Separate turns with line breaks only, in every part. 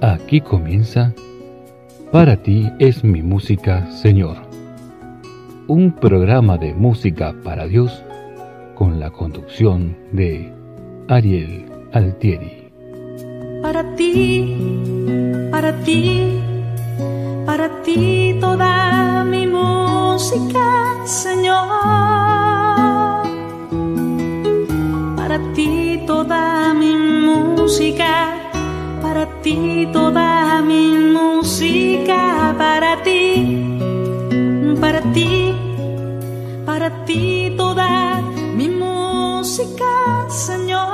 Aquí comienza Para ti es mi música, Señor. Un programa de música para Dios con la conducción de Ariel Altieri.
Para ti, para ti, para ti toda mi música, Señor. Para ti toda mi música para ti toda mi música, para ti, para ti, para ti toda mi música, Señor.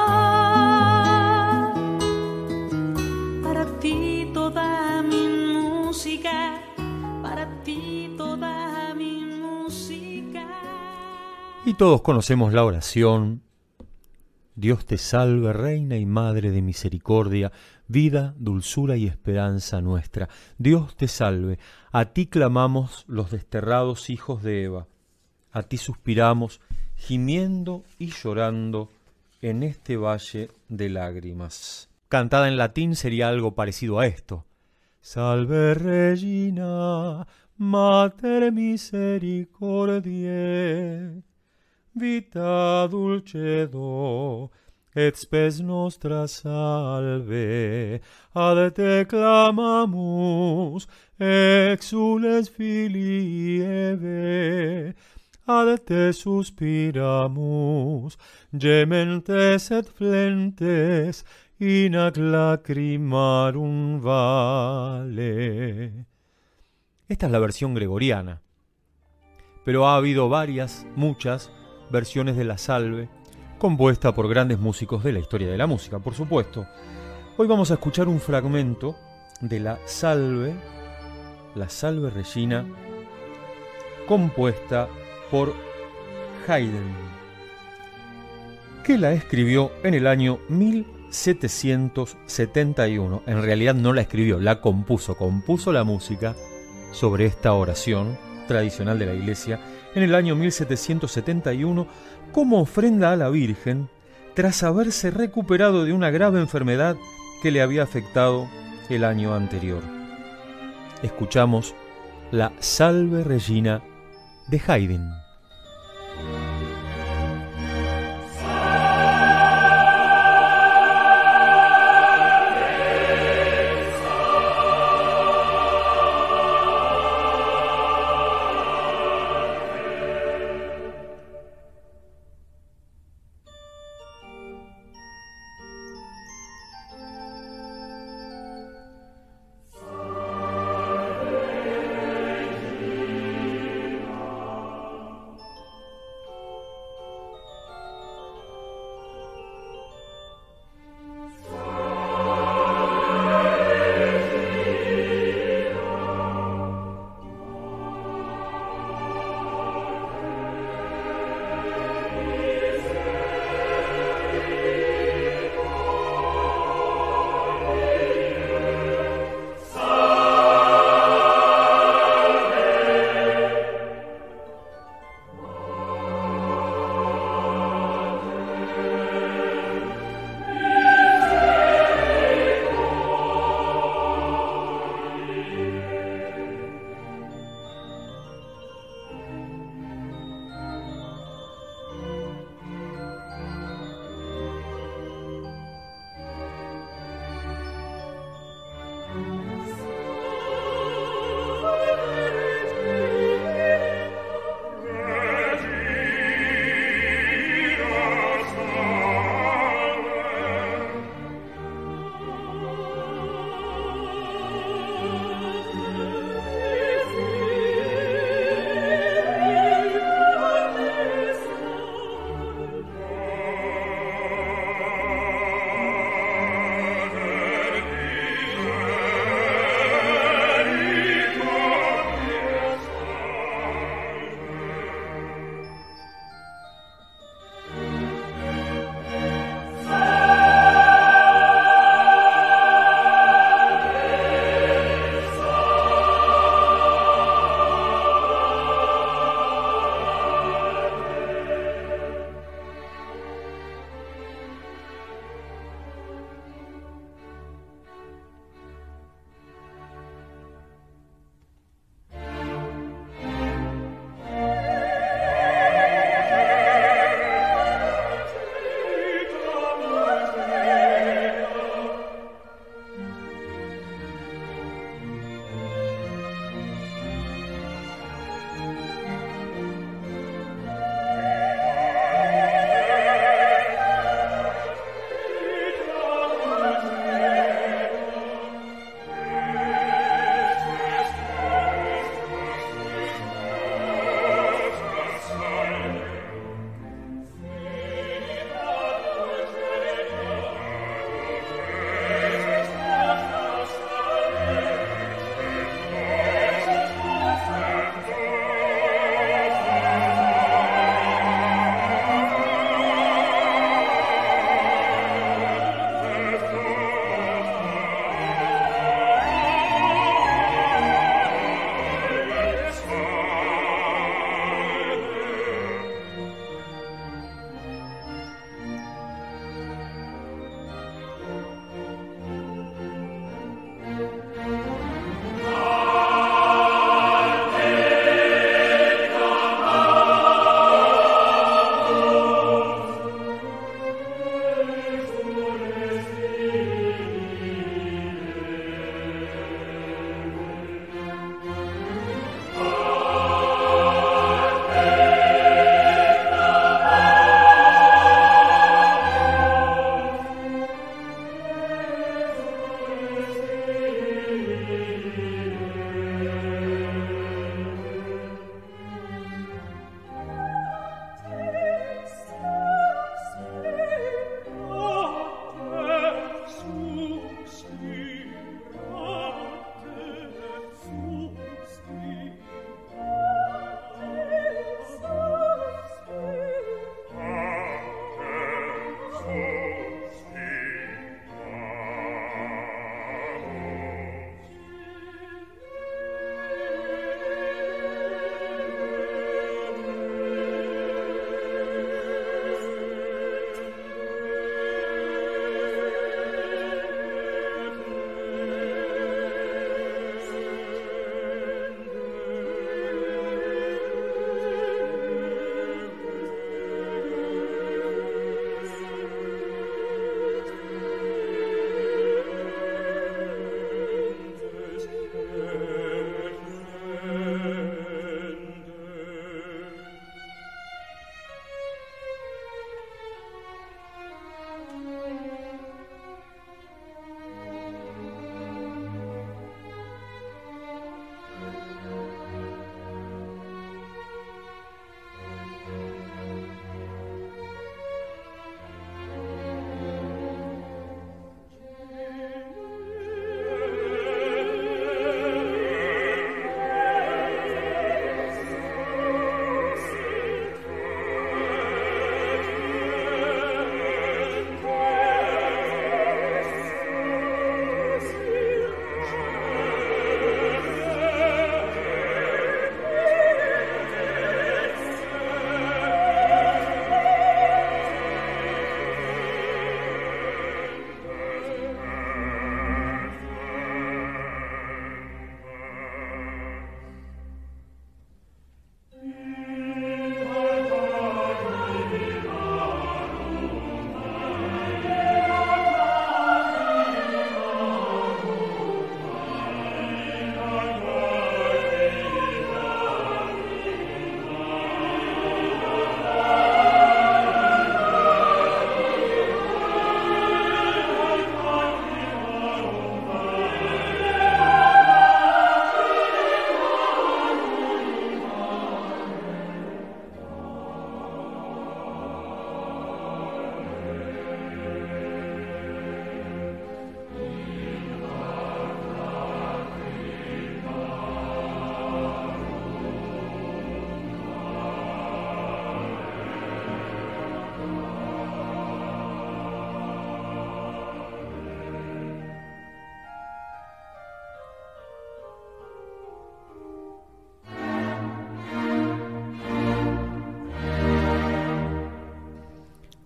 Para ti toda mi música, para ti toda mi música.
Y todos conocemos la oración. Dios te salve, Reina y Madre de Misericordia vida, dulzura y esperanza nuestra. Dios te salve, a ti clamamos los desterrados hijos de Eva, a ti suspiramos, gimiendo y llorando en este valle de lágrimas. Cantada en latín sería algo parecido a esto. Salve Regina, Mater Misericordiae, vita dulcedo, et spes nostra salve, ad te clamamus, exules filii Eve, ad te suspiramus, gementes et flentes, in ac lacrimarum vale. Esta es la versión gregoriana, pero ha habido varias, muchas, versiones de la salve, compuesta por grandes músicos de la historia de la música, por supuesto. Hoy vamos a escuchar un fragmento de la Salve, la Salve Regina, compuesta por Haydn, que la escribió en el año 1771. En realidad no la escribió, la compuso, compuso la música sobre esta oración tradicional de la iglesia en el año 1771 como ofrenda a la Virgen tras haberse recuperado de una grave enfermedad que le había afectado el año anterior. Escuchamos la Salve Regina de Haydn.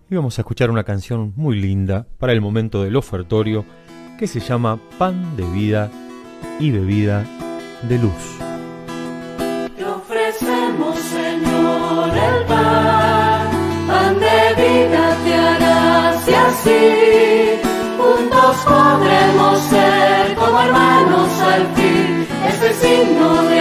Y vamos a escuchar una canción muy linda para el momento del ofertorio que se llama Pan de vida y bebida de luz.
Te ofrecemos, Señor, el pan, pan de vida te harás y así juntos podremos ser como hermanos al fin, este signo de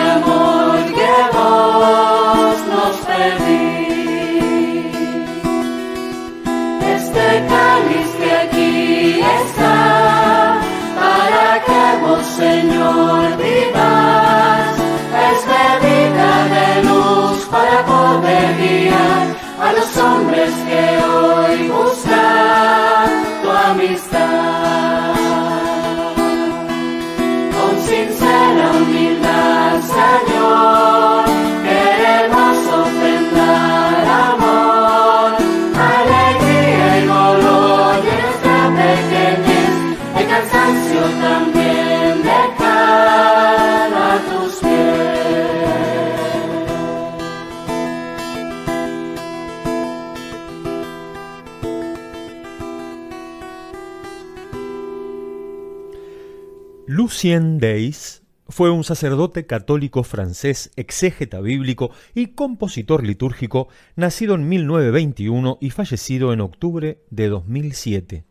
Lucien Deis fue un sacerdote católico francés, exégeta bíblico y compositor litúrgico, nacido en 1921 y fallecido en octubre de 2007.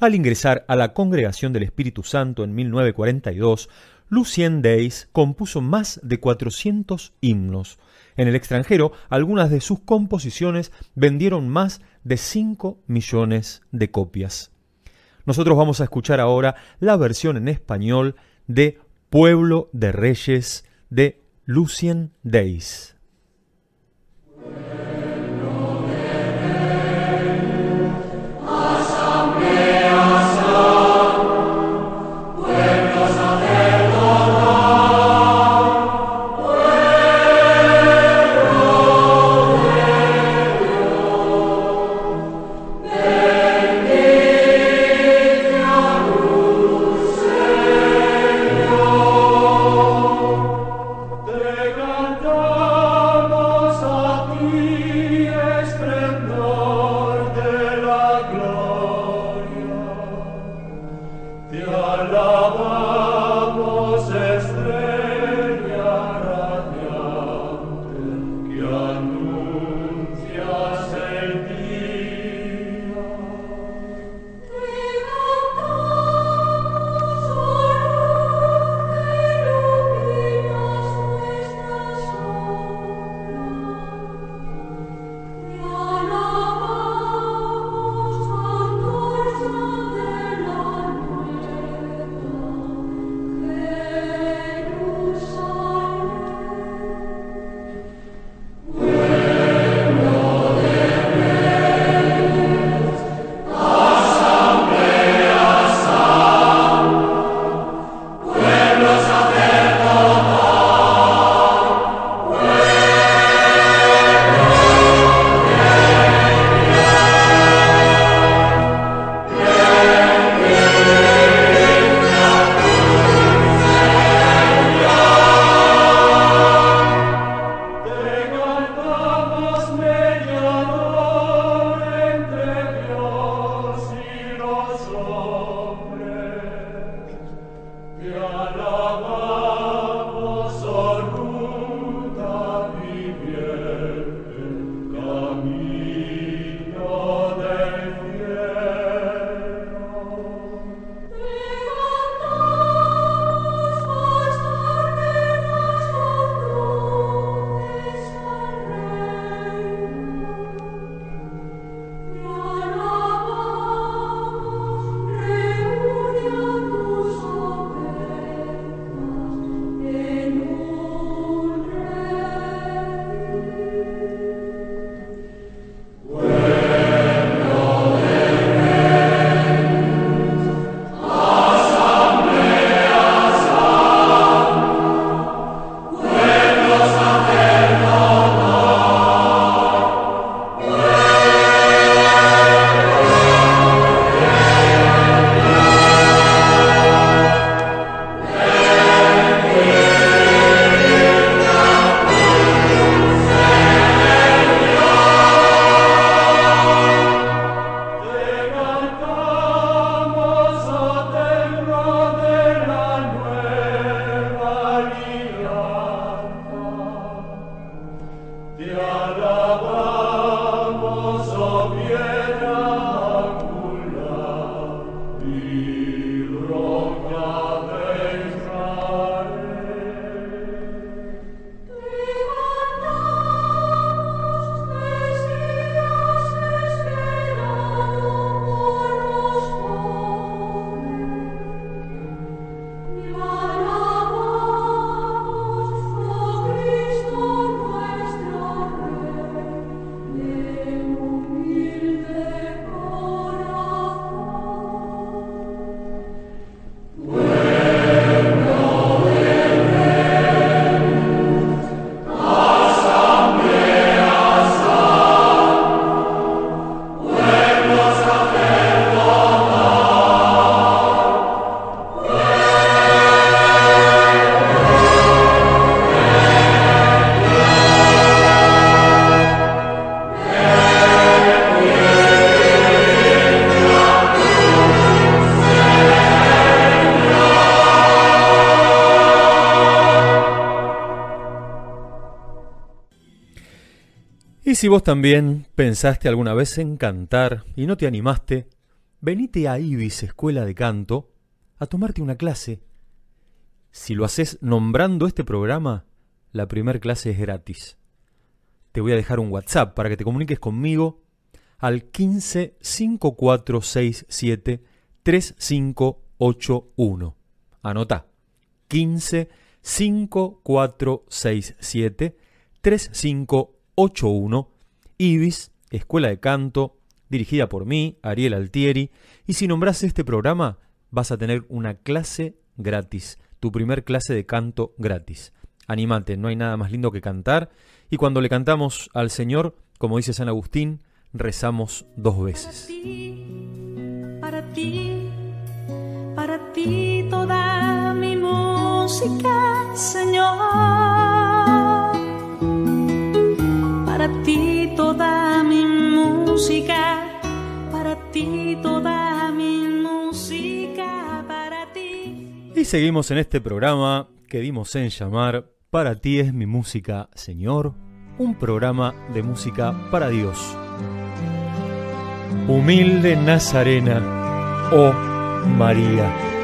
Al ingresar a la Congregación del Espíritu Santo en 1942, Lucien Deis compuso más de 400 himnos. En el extranjero, algunas de sus composiciones vendieron más de 5 millones de copias. Nosotros vamos a escuchar ahora la versión en español de Pueblo de Reyes de Lucien Deis. Si vos también pensaste alguna vez en cantar y no te animaste, venite a Ibis Escuela de Canto a tomarte una clase. Si lo haces nombrando este programa, la primer clase es gratis. Te voy a dejar un WhatsApp para que te comuniques conmigo al 15 5467 3581. Anota. 15 5467 3581. Ibis, Escuela de Canto, dirigida por mí, Ariel Altieri. Y si nombras este programa, vas a tener una clase gratis, tu primer clase de canto gratis. Animate, no hay nada más lindo que cantar. Y cuando le cantamos al Señor, como dice San Agustín, rezamos dos veces.
Para ti, para ti toda mi música, Señor. Para ti toda mi música, para ti toda mi música, para ti.
Y seguimos en este programa que dimos en llamar Para ti es mi música, Señor, un programa de música para Dios. Humilde Nazarena, oh María.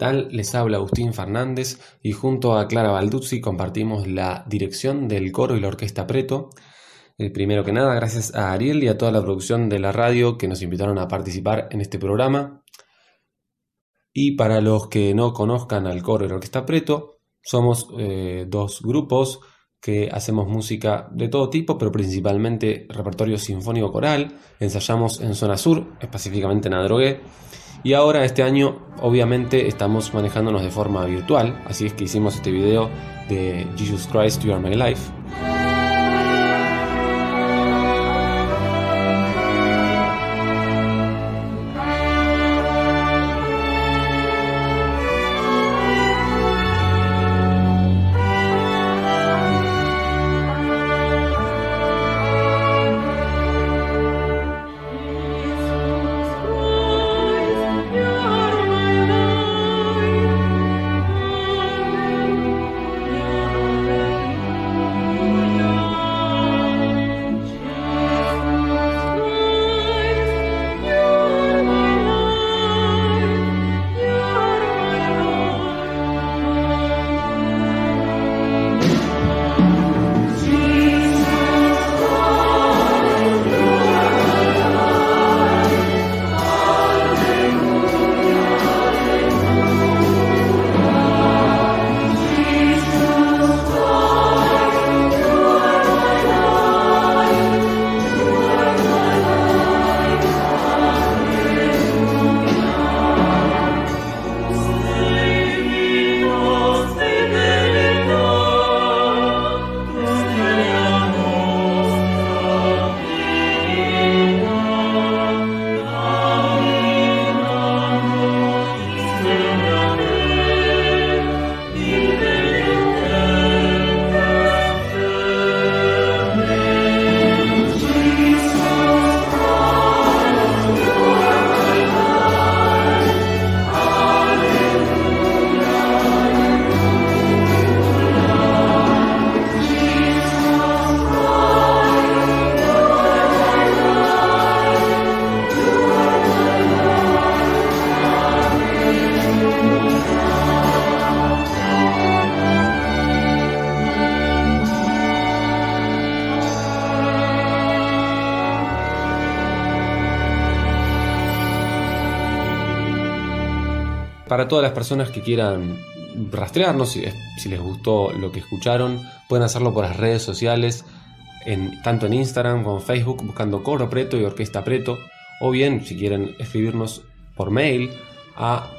Les habla Agustín Fernández y junto a Clara Balduzzi compartimos la dirección del coro y la orquesta Preto. Eh, primero que nada, gracias a Ariel y a toda la producción de la radio que nos invitaron a participar en este programa. Y para los que no conozcan al coro y la orquesta Preto, somos eh, dos grupos que hacemos música de todo tipo, pero principalmente repertorio sinfónico coral. Ensayamos en zona sur, específicamente en Adrogué. Y ahora este año obviamente estamos manejándonos de forma virtual, así es que hicimos este video de Jesus Christ You Are My Life. Todas las personas que quieran rastrearnos, si, si les gustó lo que escucharon, pueden hacerlo por las redes sociales, en, tanto en Instagram como en Facebook, buscando Coro Preto y Orquesta Preto, o bien si quieren escribirnos por mail a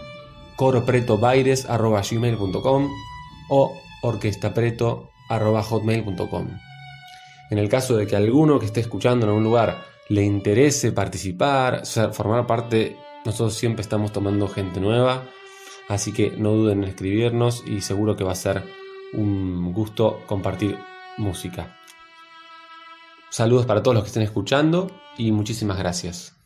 coropretobaires.gmail.com o orquestapreto.hotmail.com. En el caso de que alguno que esté escuchando en algún lugar le interese participar, formar parte, nosotros siempre estamos tomando gente nueva Así que no duden en escribirnos y seguro que va a ser un gusto compartir música. Saludos para todos los que estén escuchando y muchísimas gracias.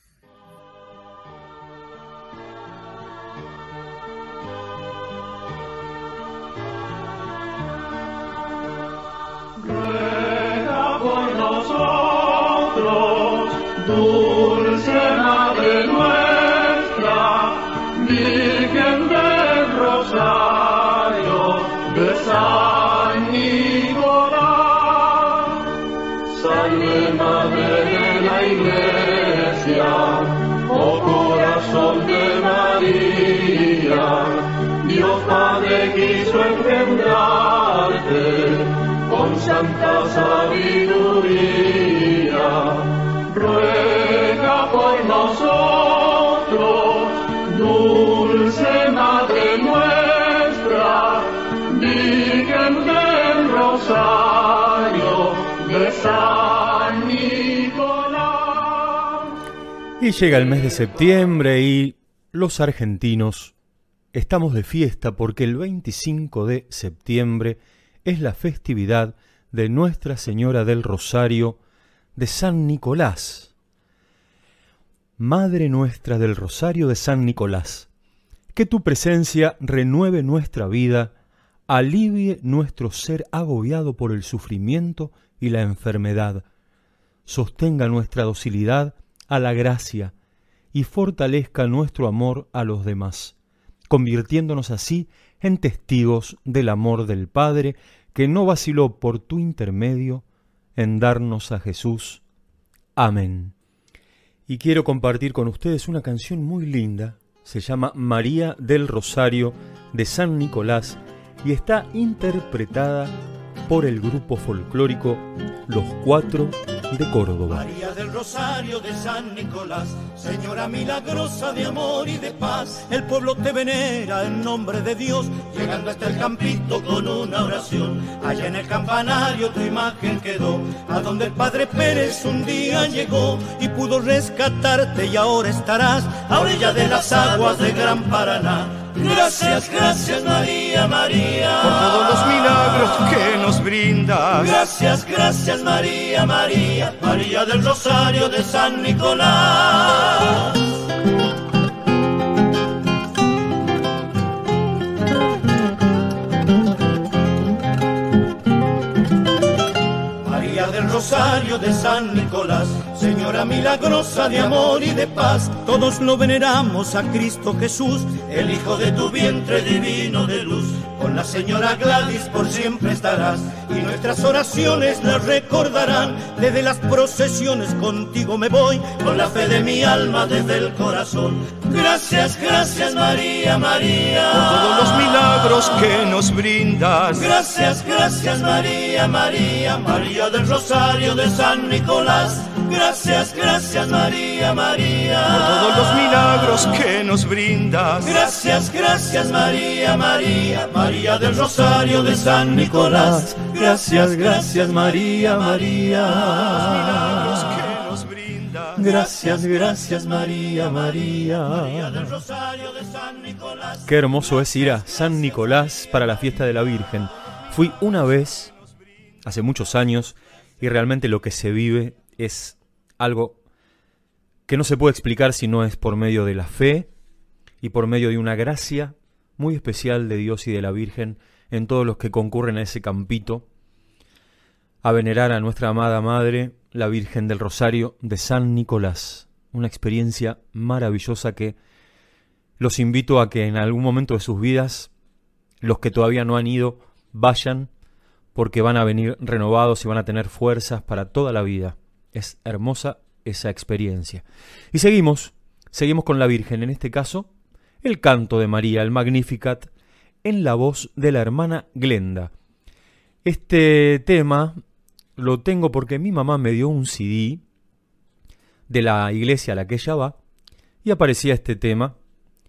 Santa sabiduría. Ruega por nosotros, dulce Madre nuestra, Virgen del Rosario de San Nicolás.
Y llega el mes de septiembre y los argentinos Estamos de fiesta porque el 25 de septiembre es la festividad de Nuestra Señora del Rosario de San Nicolás. Madre nuestra del Rosario de San Nicolás, que tu presencia renueve nuestra vida, alivie nuestro ser agobiado por el sufrimiento y la enfermedad, sostenga nuestra docilidad a la gracia y fortalezca nuestro amor a los demás convirtiéndonos así en testigos del amor del Padre que no vaciló por tu intermedio en darnos a Jesús. Amén. Y quiero compartir con ustedes una canción muy linda, se llama María del Rosario de San Nicolás y está interpretada por el grupo folclórico Los Cuatro de Córdoba.
María del Rosario de San Nicolás, Señora milagrosa de amor y de paz, el pueblo te venera en nombre de Dios, llegando hasta el campito con una oración. Allá en el campanario tu imagen quedó, a donde el Padre Pérez un día llegó y pudo rescatarte y ahora estarás a orilla de las aguas de Gran Paraná. Gracias, gracias María, María.
Por todos los milagros que nos brindas.
Gracias, gracias María, María, María del Rosario de San Nicolás. María del Rosario de San Nicolás, Señora milagrosa de amor y de paz, todos lo veneramos a Cristo Jesús, el Hijo de tu vientre divino de luz. Con la Señora Gladys por siempre estarás y nuestras oraciones las recordarán. Desde las procesiones contigo me voy, con la fe de mi alma desde el corazón. Gracias, gracias María, María.
Por todos los milagros que nos brindas.
Gracias, gracias María, María, María del Rosario de San Nicolás. Gracias, gracias María, María.
Por todos los milagros que nos brindas.
Gracias, gracias María, María, María del Rosario de San Nicolás. Gracias, gracias María, María.
Milagros que nos brindas.
Gracias, gracias María, María. María del Rosario de San Nicolás.
Qué hermoso es ir a San Nicolás para la fiesta de la Virgen. Fui una vez, hace muchos años, y realmente lo que se vive es algo que no se puede explicar si no es por medio de la fe y por medio de una gracia muy especial de Dios y de la Virgen en todos los que concurren a ese campito a venerar a nuestra amada Madre, la Virgen del Rosario de San Nicolás. Una experiencia maravillosa que los invito a que en algún momento de sus vidas, los que todavía no han ido, vayan porque van a venir renovados y van a tener fuerzas para toda la vida. Es hermosa esa experiencia. Y seguimos, seguimos con la Virgen, en este caso, el canto de María, el Magnificat, en la voz de la hermana Glenda. Este tema lo tengo porque mi mamá me dio un CD de la iglesia a la que ella va y aparecía este tema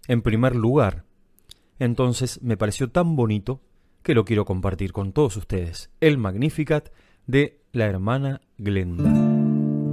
en primer lugar. Entonces me pareció tan bonito que lo quiero compartir con todos ustedes. El Magnificat de la hermana Glenda.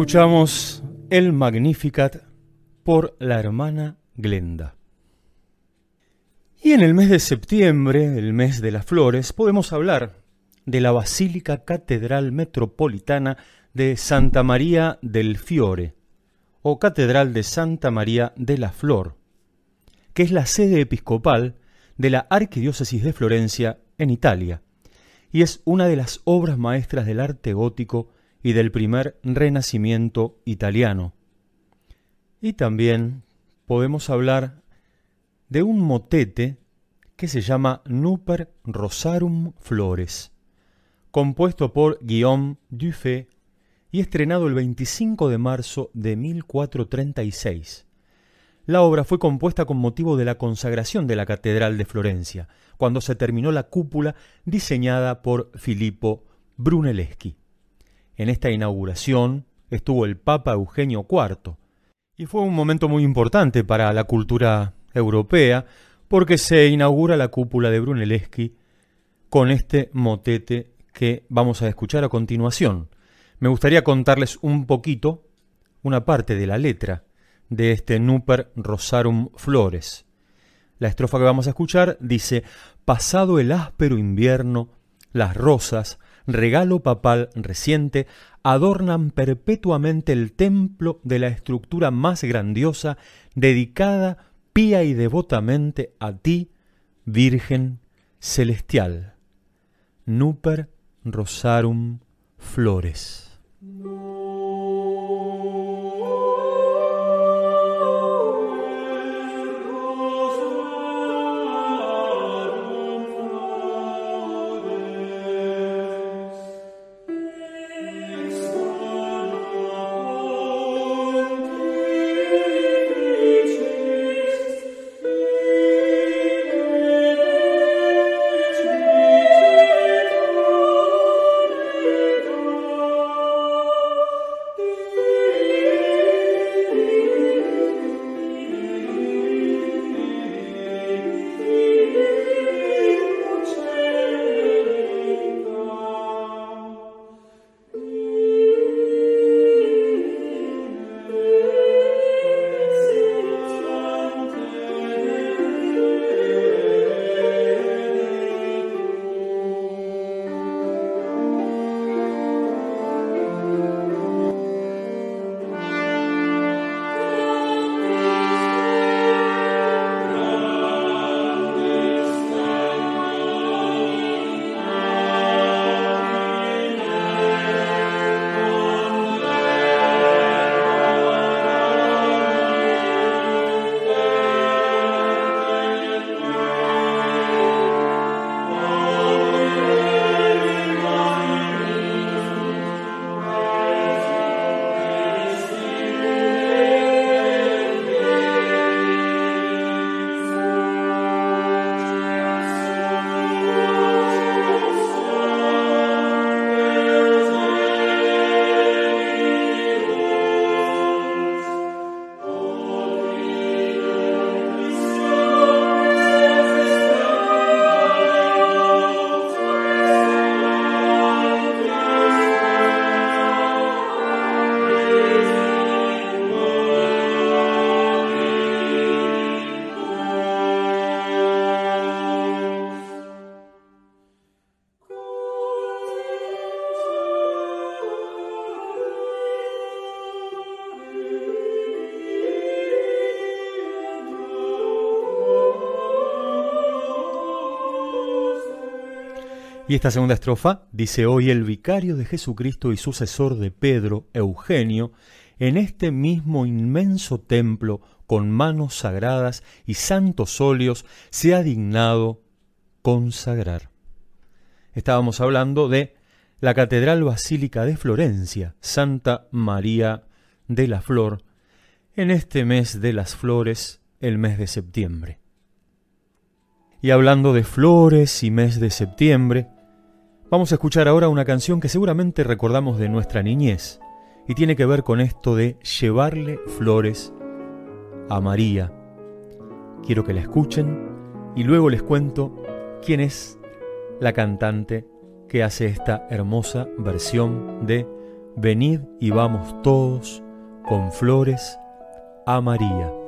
Escuchamos el Magnificat por la hermana Glenda. Y en el mes de septiembre, el mes de las flores, podemos hablar de la Basílica Catedral Metropolitana de Santa María del Fiore, o Catedral de Santa María de la Flor, que es la sede episcopal de la Arquidiócesis de Florencia en Italia, y es una de las obras maestras del arte gótico y del primer renacimiento italiano. Y también podemos hablar de un motete que se llama Nuper Rosarum Flores, compuesto por Guillaume Dufay y estrenado el 25 de marzo de 1436. La obra fue compuesta con motivo de la consagración de la Catedral de Florencia, cuando se terminó la cúpula diseñada por Filippo Brunelleschi. En esta inauguración estuvo el Papa Eugenio IV, y fue un momento muy importante para la cultura europea, porque se inaugura la cúpula de Brunelleschi con este motete que vamos a escuchar a continuación. Me gustaría contarles un poquito, una parte de la letra de este Nuper Rosarum Flores. La estrofa que vamos a escuchar dice, Pasado el áspero invierno, las rosas regalo papal reciente, adornan perpetuamente el templo de la estructura más grandiosa dedicada pía y devotamente a ti, Virgen Celestial. Nuper Rosarum Flores.
Y esta segunda estrofa dice hoy el vicario de Jesucristo y sucesor de Pedro, Eugenio, en este mismo inmenso templo con manos sagradas y santos óleos se ha dignado consagrar. Estábamos hablando de la Catedral Basílica de Florencia, Santa María de la Flor, en este mes de las flores, el mes de septiembre. Y hablando de flores y mes de septiembre, Vamos a escuchar ahora una canción que seguramente recordamos de nuestra niñez y tiene que ver con esto de llevarle flores a María. Quiero que la escuchen y luego les cuento quién es la cantante que hace esta hermosa versión de Venid y vamos todos con flores a María.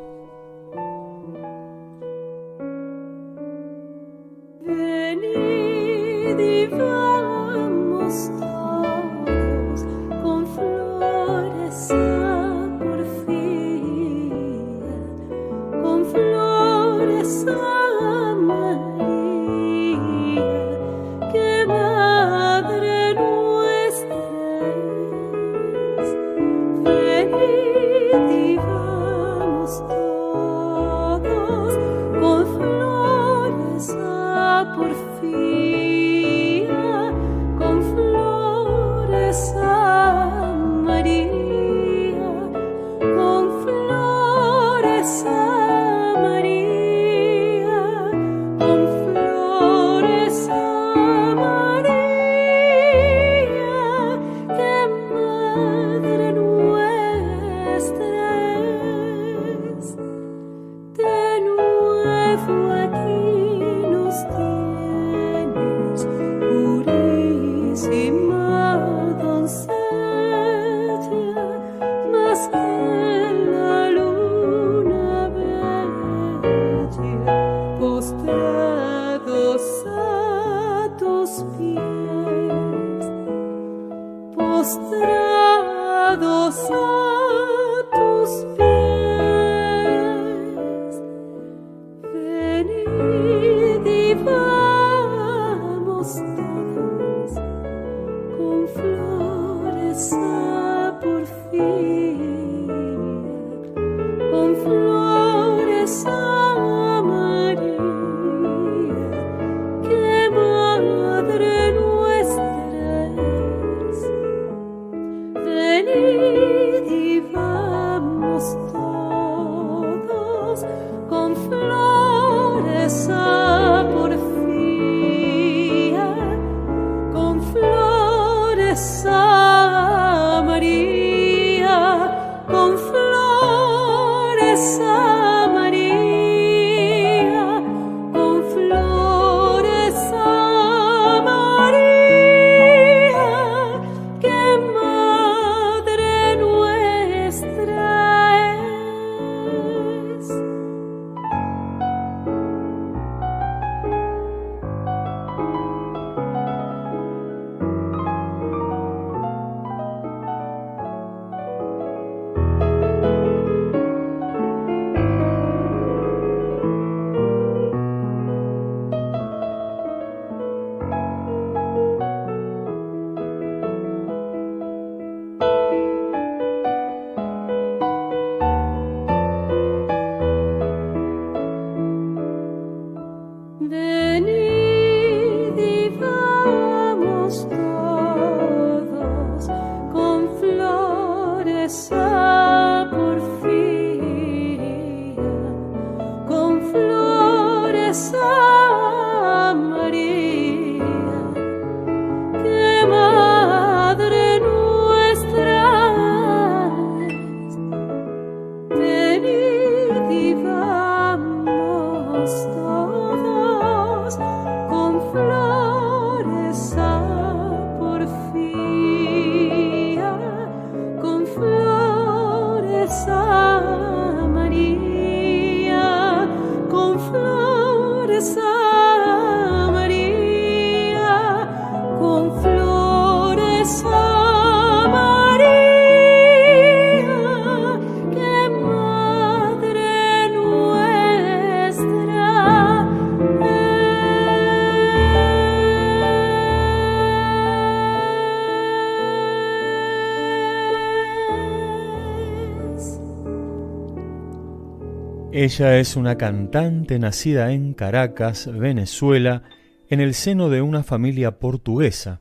Ella es una cantante nacida en Caracas, Venezuela, en el seno de una familia portuguesa.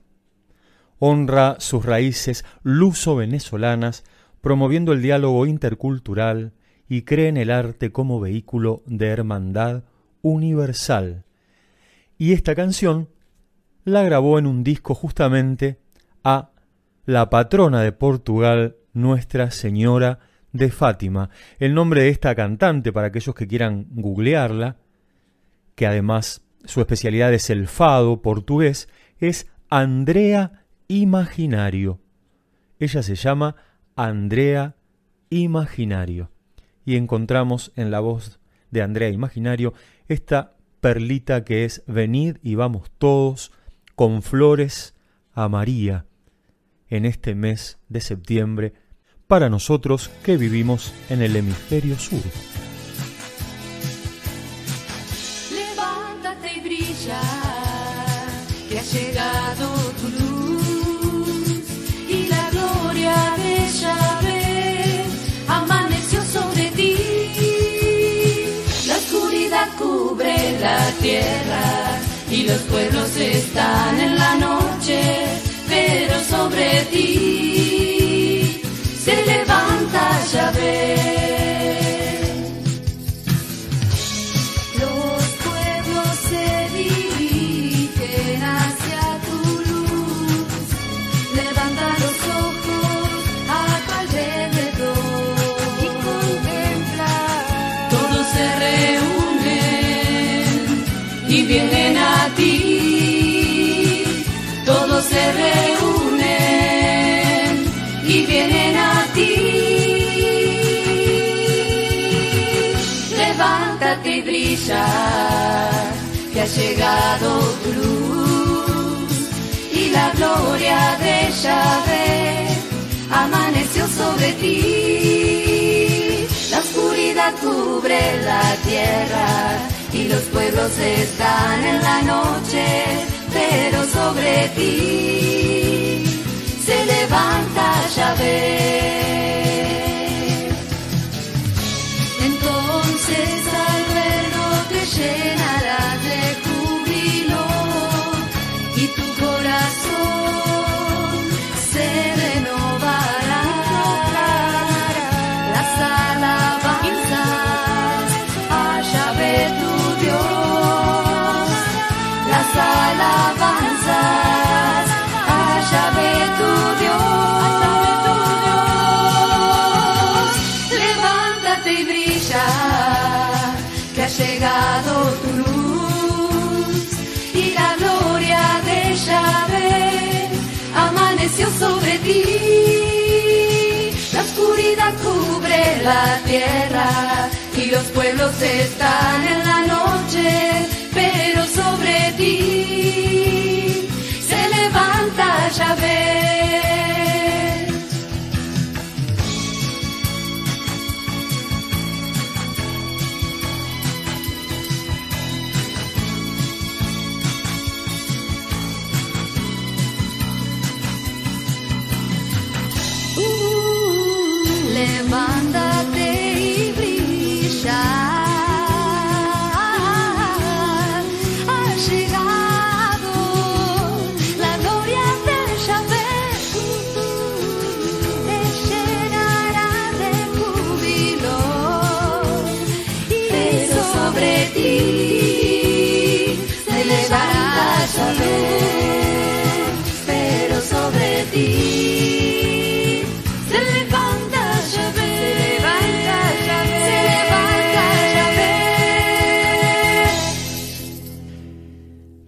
Honra sus raíces luso-venezolanas, promoviendo el diálogo intercultural y cree en el arte como vehículo de hermandad universal. Y esta canción la grabó en un disco justamente a la patrona de Portugal, Nuestra Señora de Fátima, el nombre de esta cantante para aquellos que quieran googlearla, que además su especialidad es el fado portugués, es Andrea Imaginario. Ella se llama Andrea Imaginario. Y encontramos en la voz de Andrea Imaginario esta perlita que es Venid y vamos todos con flores a María en este mes de septiembre para nosotros que vivimos en el hemisferio sur.
Levántate y brilla, que ha llegado tu luz y la gloria de Yahvé amaneció sobre ti. La oscuridad cubre la tierra y los pueblos están en la noche, pero sobre ti se levanta. Los brilla, que ha llegado tu luz y la gloria de Yahvé amaneció sobre ti. La oscuridad cubre la tierra y los pueblos están en la noche, pero sobre ti se levanta Yahvé. Entonces llenarás de que ha llegado tu luz y la gloria de Yahvé amaneció sobre ti. La oscuridad cubre la tierra y los pueblos están en la noche, pero sobre ti se levanta Yahvé.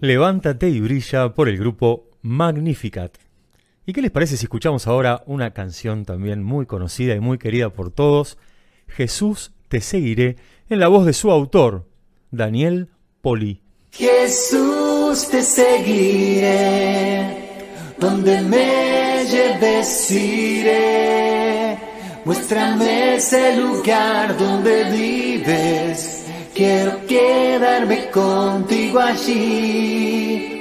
Levántate y brilla
por el grupo Magnificat. ¿Y qué les parece si escuchamos ahora una canción también muy conocida y muy querida por todos? Jesús te seguiré, en la voz de su autor, Daniel Poli.
Jesús te seguiré, donde me lleves iré. Muéstrame ese lugar donde vives, quiero quedarme contigo allí.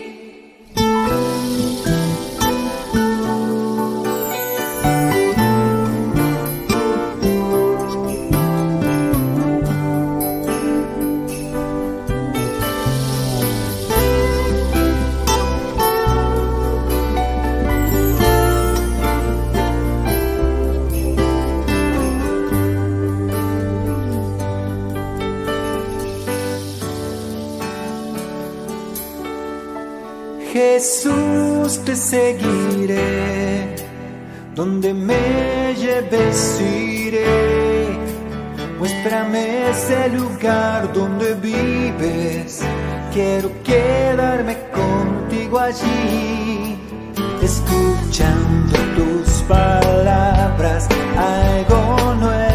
Jesús te seguiré, donde me lleves iré. Muéstrame ese lugar donde vives, quiero quedarme contigo allí, escuchando tus palabras, algo nuevo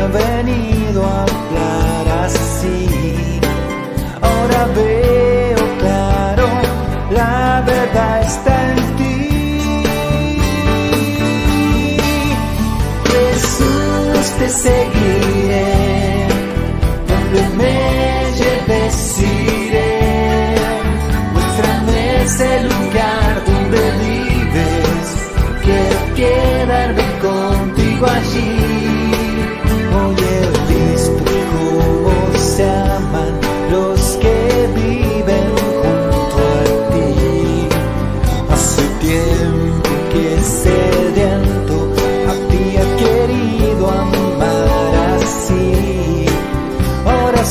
había venido a hablar así. Ahora veo claro, la verdad está en ti. Jesús te seguiré, donde me lleves iré. Muéstrame ese lugar donde vives, quiero quedarme contigo allí.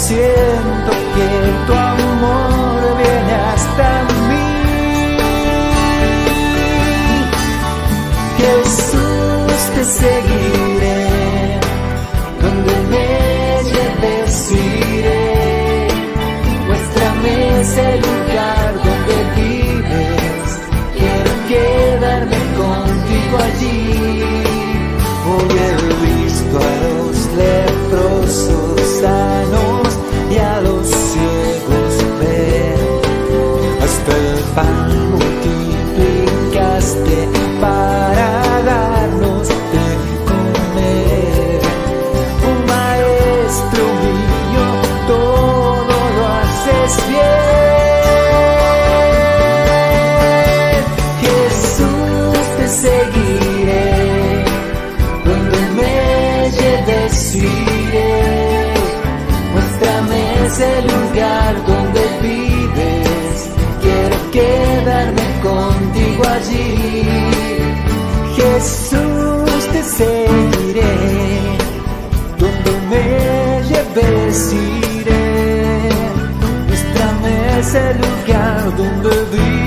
Siento que tu amor viene hasta mí. Jesús te seguiré, Muéstrame ese lugar donde vives,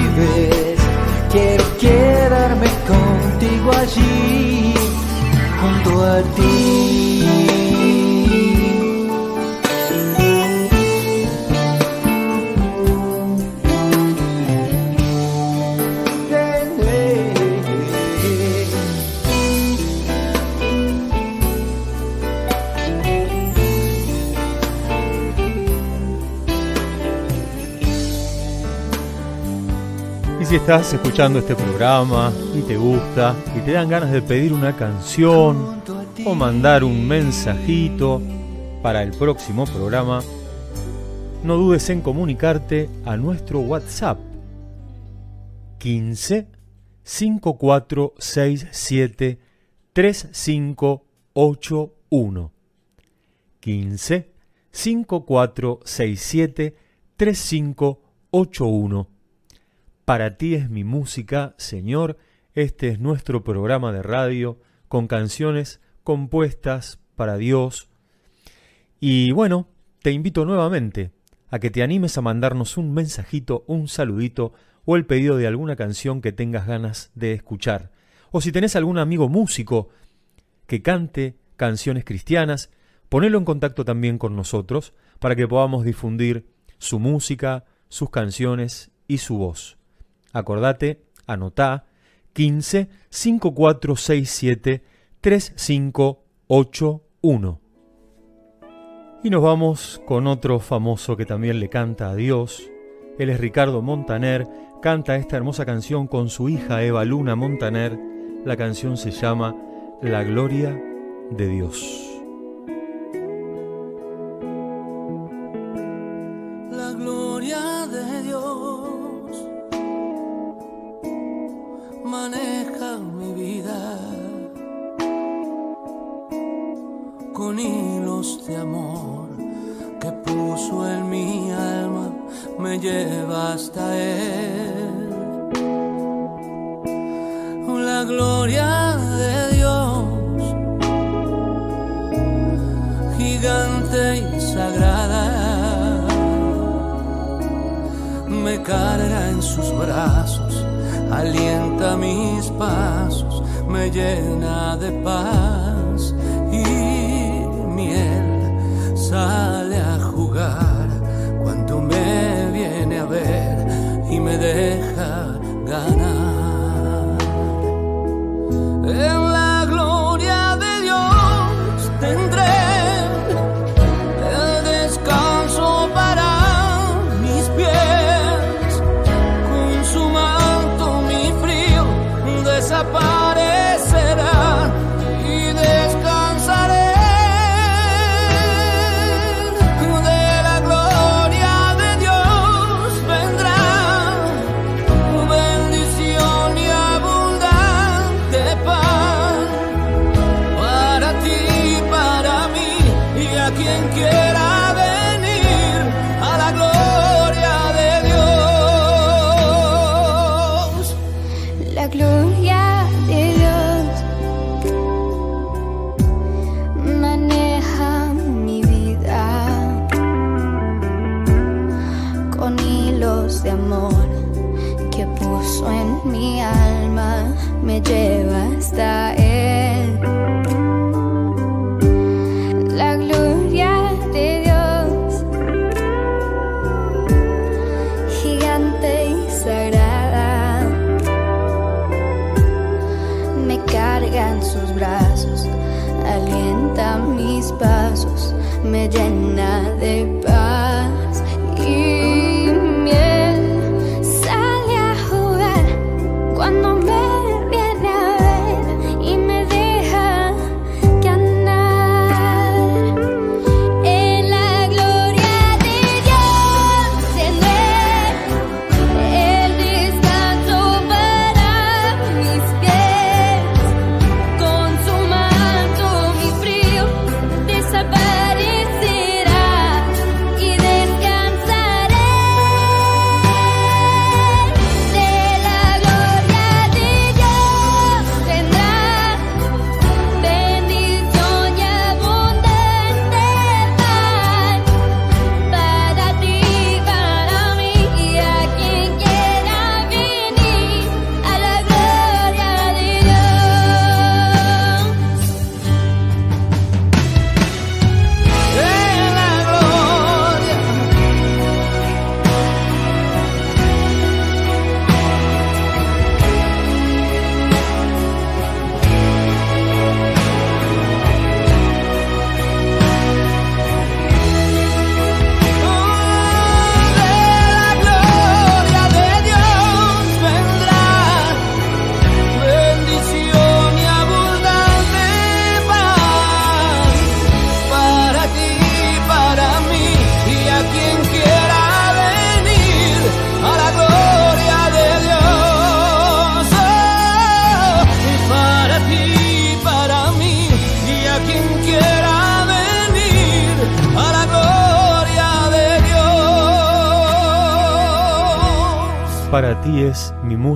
estás escuchando este programa y te gusta y te dan ganas de pedir una canción o mandar un mensajito para el próximo programa, no dudes en comunicarte a nuestro WhatsApp. 15 5467 3581 15 5467 3581 Para ti es mi música, Señor. Este es nuestro programa de radio con canciones compuestas para Dios. Y bueno, te invito nuevamente a que te animes a mandarnos un mensajito, un saludito o el pedido de alguna canción que tengas ganas de escuchar. O si tenés algún amigo músico que cante canciones cristianas, ponelo en contacto también con nosotros para que podamos difundir su música, sus canciones y su voz. Acordate, anotá 15 5467 3581. Y nos vamos con otro famoso que también le canta a Dios. Él es Ricardo Montaner, canta esta hermosa canción con su hija Eva Luna Montaner. La canción se llama La Gloria de Dios.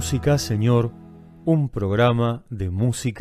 Música, Señor, un programa de música